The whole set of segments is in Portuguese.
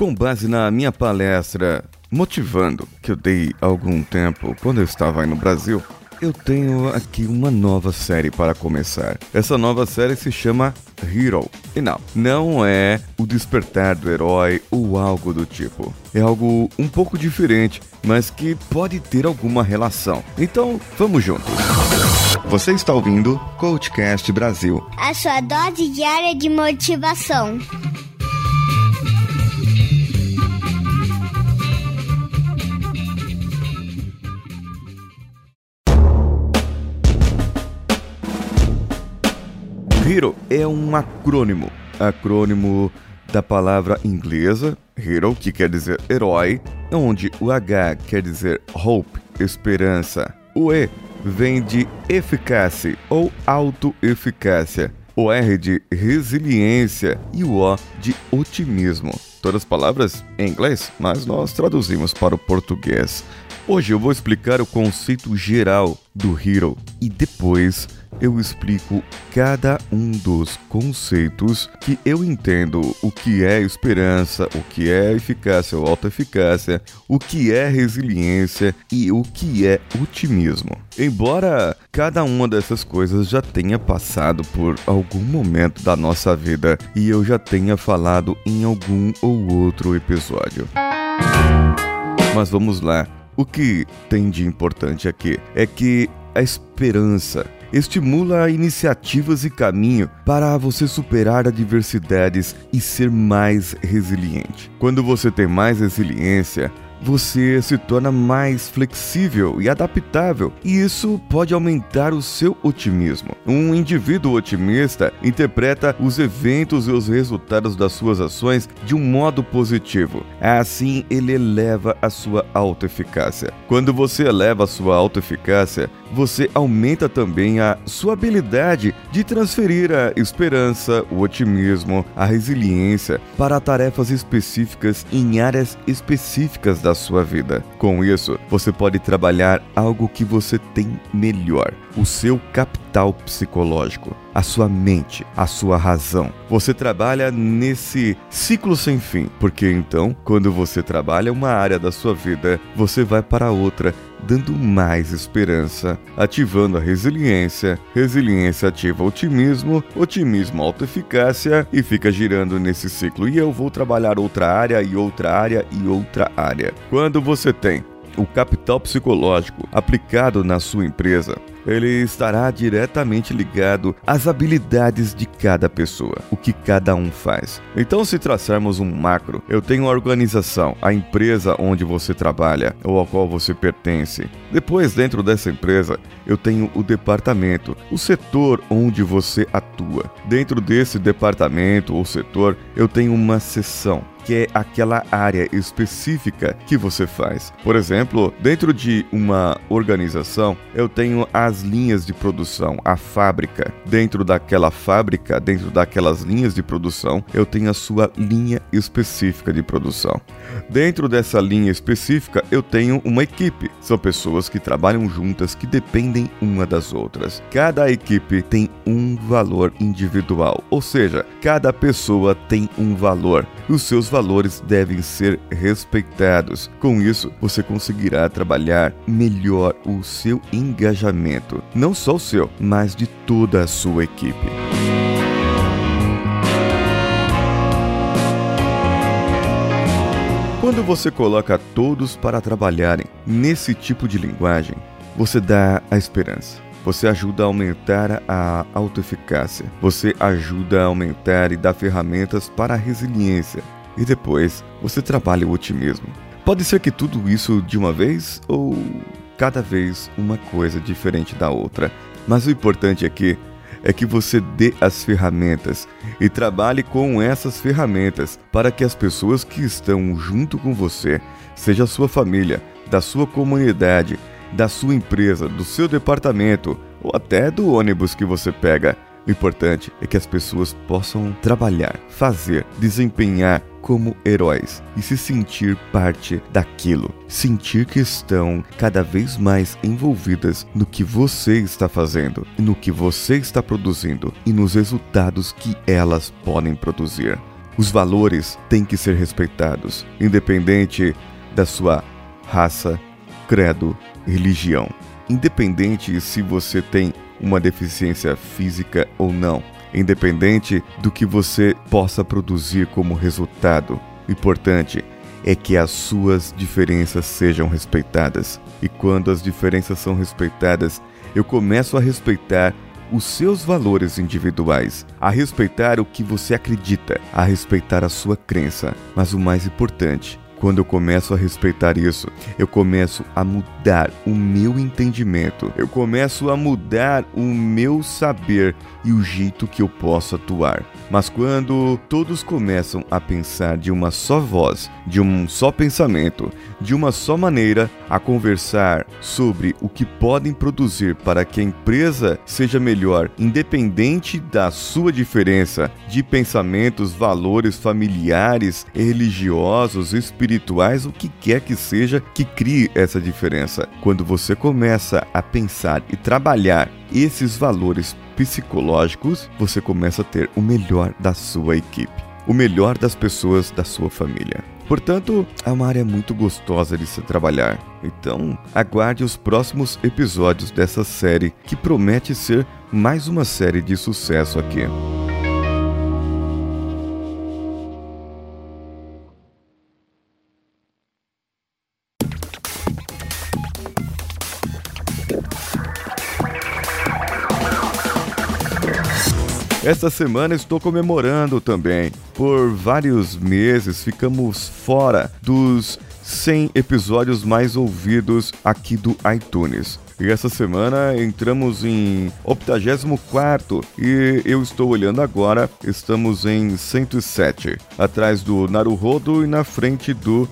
Com base na minha palestra Motivando, que eu dei algum tempo quando eu estava aí no Brasil, eu tenho aqui uma nova série para começar. Essa nova série se chama Hero. E não, não é o despertar do herói ou algo do tipo. É algo um pouco diferente, mas que pode ter alguma relação. Então, vamos juntos. Você está ouvindo Coachcast Brasil a sua dose diária de motivação. Hero é um acrônimo. Acrônimo da palavra inglesa hero, que quer dizer herói, onde o H quer dizer hope, esperança. O E vem de eficácia ou autoeficácia. O R de resiliência e o O de otimismo. Todas palavras em inglês, mas nós traduzimos para o português. Hoje eu vou explicar o conceito geral do hero e depois eu explico cada um dos conceitos que eu entendo o que é esperança, o que é eficácia ou autoeficácia, o que é resiliência e o que é otimismo. Embora cada uma dessas coisas já tenha passado por algum momento da nossa vida e eu já tenha falado em algum ou outro episódio. Mas vamos lá. O que tem de importante aqui é que a esperança estimula iniciativas e caminho para você superar adversidades e ser mais resiliente. Quando você tem mais resiliência, você se torna mais flexível e adaptável, e isso pode aumentar o seu otimismo. Um indivíduo otimista interpreta os eventos e os resultados das suas ações de um modo positivo. Assim, ele eleva a sua autoeficácia. Quando você eleva a sua autoeficácia, você aumenta também a sua habilidade de transferir a esperança, o otimismo, a resiliência para tarefas específicas em áreas específicas da da sua vida. Com isso, você pode trabalhar algo que você tem melhor: o seu capital psicológico, a sua mente, a sua razão. Você trabalha nesse ciclo sem fim, porque então, quando você trabalha uma área da sua vida, você vai para outra dando mais esperança, ativando a resiliência, resiliência ativa otimismo, otimismo autoeficácia e fica girando nesse ciclo. E eu vou trabalhar outra área e outra área e outra área. Quando você tem o capital psicológico aplicado na sua empresa, ele estará diretamente ligado às habilidades de cada pessoa, o que cada um faz. Então, se traçarmos um macro, eu tenho a organização, a empresa onde você trabalha ou ao qual você pertence. Depois, dentro dessa empresa, eu tenho o departamento, o setor onde você atua. Dentro desse departamento ou setor, eu tenho uma seção que é aquela área específica que você faz. Por exemplo, dentro de uma organização, eu tenho as linhas de produção, a fábrica. Dentro daquela fábrica, dentro daquelas linhas de produção, eu tenho a sua linha específica de produção. Dentro dessa linha específica, eu tenho uma equipe. São pessoas que trabalham juntas, que dependem uma das outras. Cada equipe tem um valor individual, ou seja, cada pessoa tem um valor. Os seus valores devem ser respeitados. Com isso, você conseguirá trabalhar melhor o seu engajamento, não só o seu, mas de toda a sua equipe. Quando você coloca todos para trabalharem nesse tipo de linguagem, você dá a esperança. Você ajuda a aumentar a autoeficácia. Você ajuda a aumentar e dar ferramentas para a resiliência. E depois, você trabalha o otimismo. Pode ser que tudo isso de uma vez ou cada vez uma coisa diferente da outra. Mas o importante aqui é que você dê as ferramentas e trabalhe com essas ferramentas para que as pessoas que estão junto com você, seja sua família, da sua comunidade, da sua empresa, do seu departamento ou até do ônibus que você pega. O importante é que as pessoas possam trabalhar, fazer, desempenhar como heróis e se sentir parte daquilo, sentir que estão cada vez mais envolvidas no que você está fazendo, no que você está produzindo e nos resultados que elas podem produzir. Os valores têm que ser respeitados, independente da sua raça, credo, religião. Independente se você tem uma deficiência física ou não, independente do que você possa produzir como resultado. O importante é que as suas diferenças sejam respeitadas. E quando as diferenças são respeitadas, eu começo a respeitar os seus valores individuais, a respeitar o que você acredita, a respeitar a sua crença. Mas o mais importante, quando eu começo a respeitar isso, eu começo a mudar o meu entendimento, eu começo a mudar o meu saber e o jeito que eu posso atuar. Mas quando todos começam a pensar de uma só voz, de um só pensamento, de uma só maneira, a conversar sobre o que podem produzir para que a empresa seja melhor, independente da sua diferença de pensamentos, valores familiares, religiosos, espirituais, o que quer que seja que crie essa diferença. Quando você começa a pensar e trabalhar esses valores psicológicos, você começa a ter o melhor da sua equipe, o melhor das pessoas da sua família. Portanto, é uma área muito gostosa de se trabalhar. Então, aguarde os próximos episódios dessa série que promete ser mais uma série de sucesso aqui. Esta semana estou comemorando também. Por vários meses ficamos fora dos 100 episódios mais ouvidos aqui do iTunes. E essa semana entramos em 84 e eu estou olhando agora, estamos em 107, atrás do Naruhodo e na frente do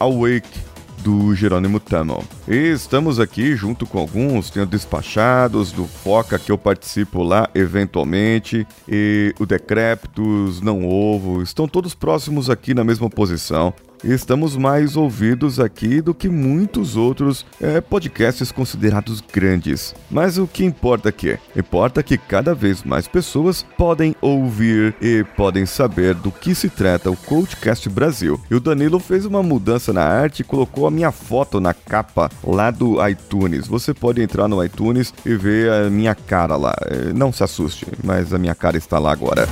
Awake do Jerônimo Tunnel. E estamos aqui junto com alguns, tem o Despachados, do Foca, que eu participo lá eventualmente, e o Decréptos, Não Ovo, estão todos próximos aqui na mesma posição estamos mais ouvidos aqui do que muitos outros é, podcasts considerados grandes. Mas o que importa aqui? Importa que cada vez mais pessoas podem ouvir e podem saber do que se trata o Coachcast Brasil. E o Danilo fez uma mudança na arte e colocou a minha foto na capa lá do iTunes. Você pode entrar no iTunes e ver a minha cara lá. É, não se assuste, mas a minha cara está lá agora.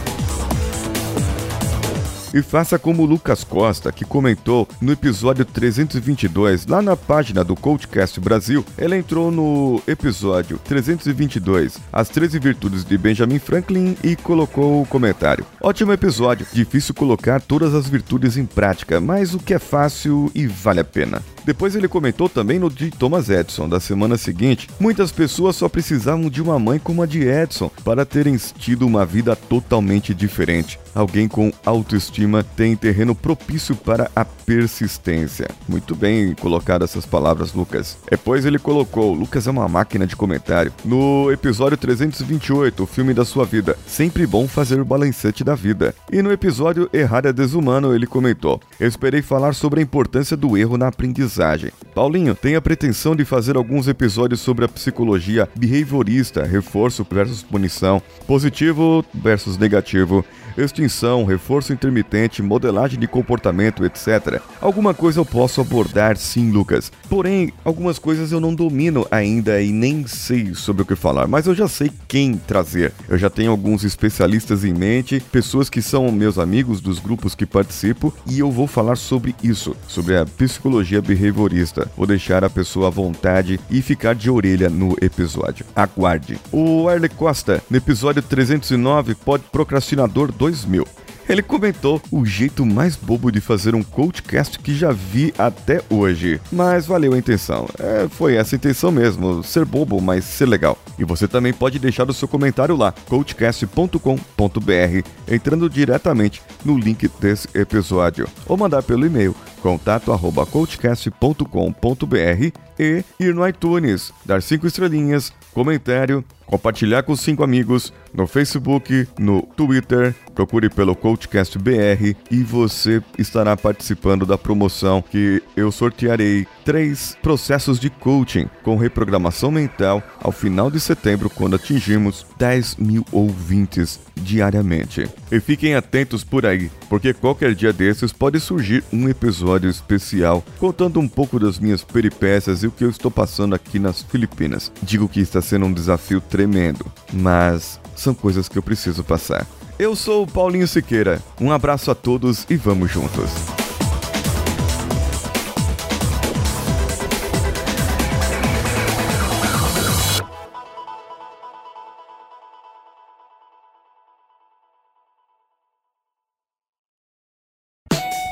E faça como Lucas Costa, que comentou no episódio 322, lá na página do Coachcast Brasil. Ele entrou no episódio 322, As 13 Virtudes de Benjamin Franklin, e colocou o comentário. Ótimo episódio, difícil colocar todas as virtudes em prática, mas o que é fácil e vale a pena. Depois ele comentou também no de Thomas Edison, da semana seguinte. Muitas pessoas só precisavam de uma mãe como a de Edison para terem tido uma vida totalmente diferente. Alguém com autoestima tem terreno propício para a persistência. Muito bem colocado essas palavras, Lucas. Depois ele colocou: Lucas é uma máquina de comentário. No episódio 328, o filme da sua vida. Sempre bom fazer o balancete da vida. E no episódio Errar é Desumano, ele comentou: Eu esperei falar sobre a importância do erro na aprendizagem. Paulinho tem a pretensão de fazer alguns episódios sobre a psicologia behaviorista, reforço versus punição, positivo versus negativo, extinção, reforço intermitente, modelagem de comportamento, etc. Alguma coisa eu posso abordar sim, Lucas. Porém, algumas coisas eu não domino ainda e nem sei sobre o que falar, mas eu já sei quem trazer. Eu já tenho alguns especialistas em mente, pessoas que são meus amigos dos grupos que participo, e eu vou falar sobre isso, sobre a psicologia behaviorista. Vou deixar a pessoa à vontade e ficar de orelha no episódio. Aguarde. O Arley Costa, no episódio 309, pode procrastinador 2 2000. Ele comentou o jeito mais bobo de fazer um coachcast que já vi até hoje. Mas valeu a intenção. É, foi essa a intenção mesmo, ser bobo, mas ser legal. E você também pode deixar o seu comentário lá, coachcast.com.br, entrando diretamente no link desse episódio. Ou mandar pelo e-mail contato@coachcast.com.br e ir no iTunes, dar cinco estrelinhas, comentário, compartilhar com cinco amigos no Facebook, no Twitter, procure pelo CoachCast BR e você estará participando da promoção que eu sortearei três processos de coaching com reprogramação mental ao final de setembro, quando atingimos 10 mil ouvintes diariamente. E fiquem atentos por aí, porque qualquer dia desses pode surgir um episódio especial contando um pouco das minhas peripécias e o que eu estou passando aqui nas Filipinas. Digo que está sendo um desafio tremendo, mas são coisas que eu preciso passar. Eu sou o Paulinho Siqueira. Um abraço a todos e vamos juntos.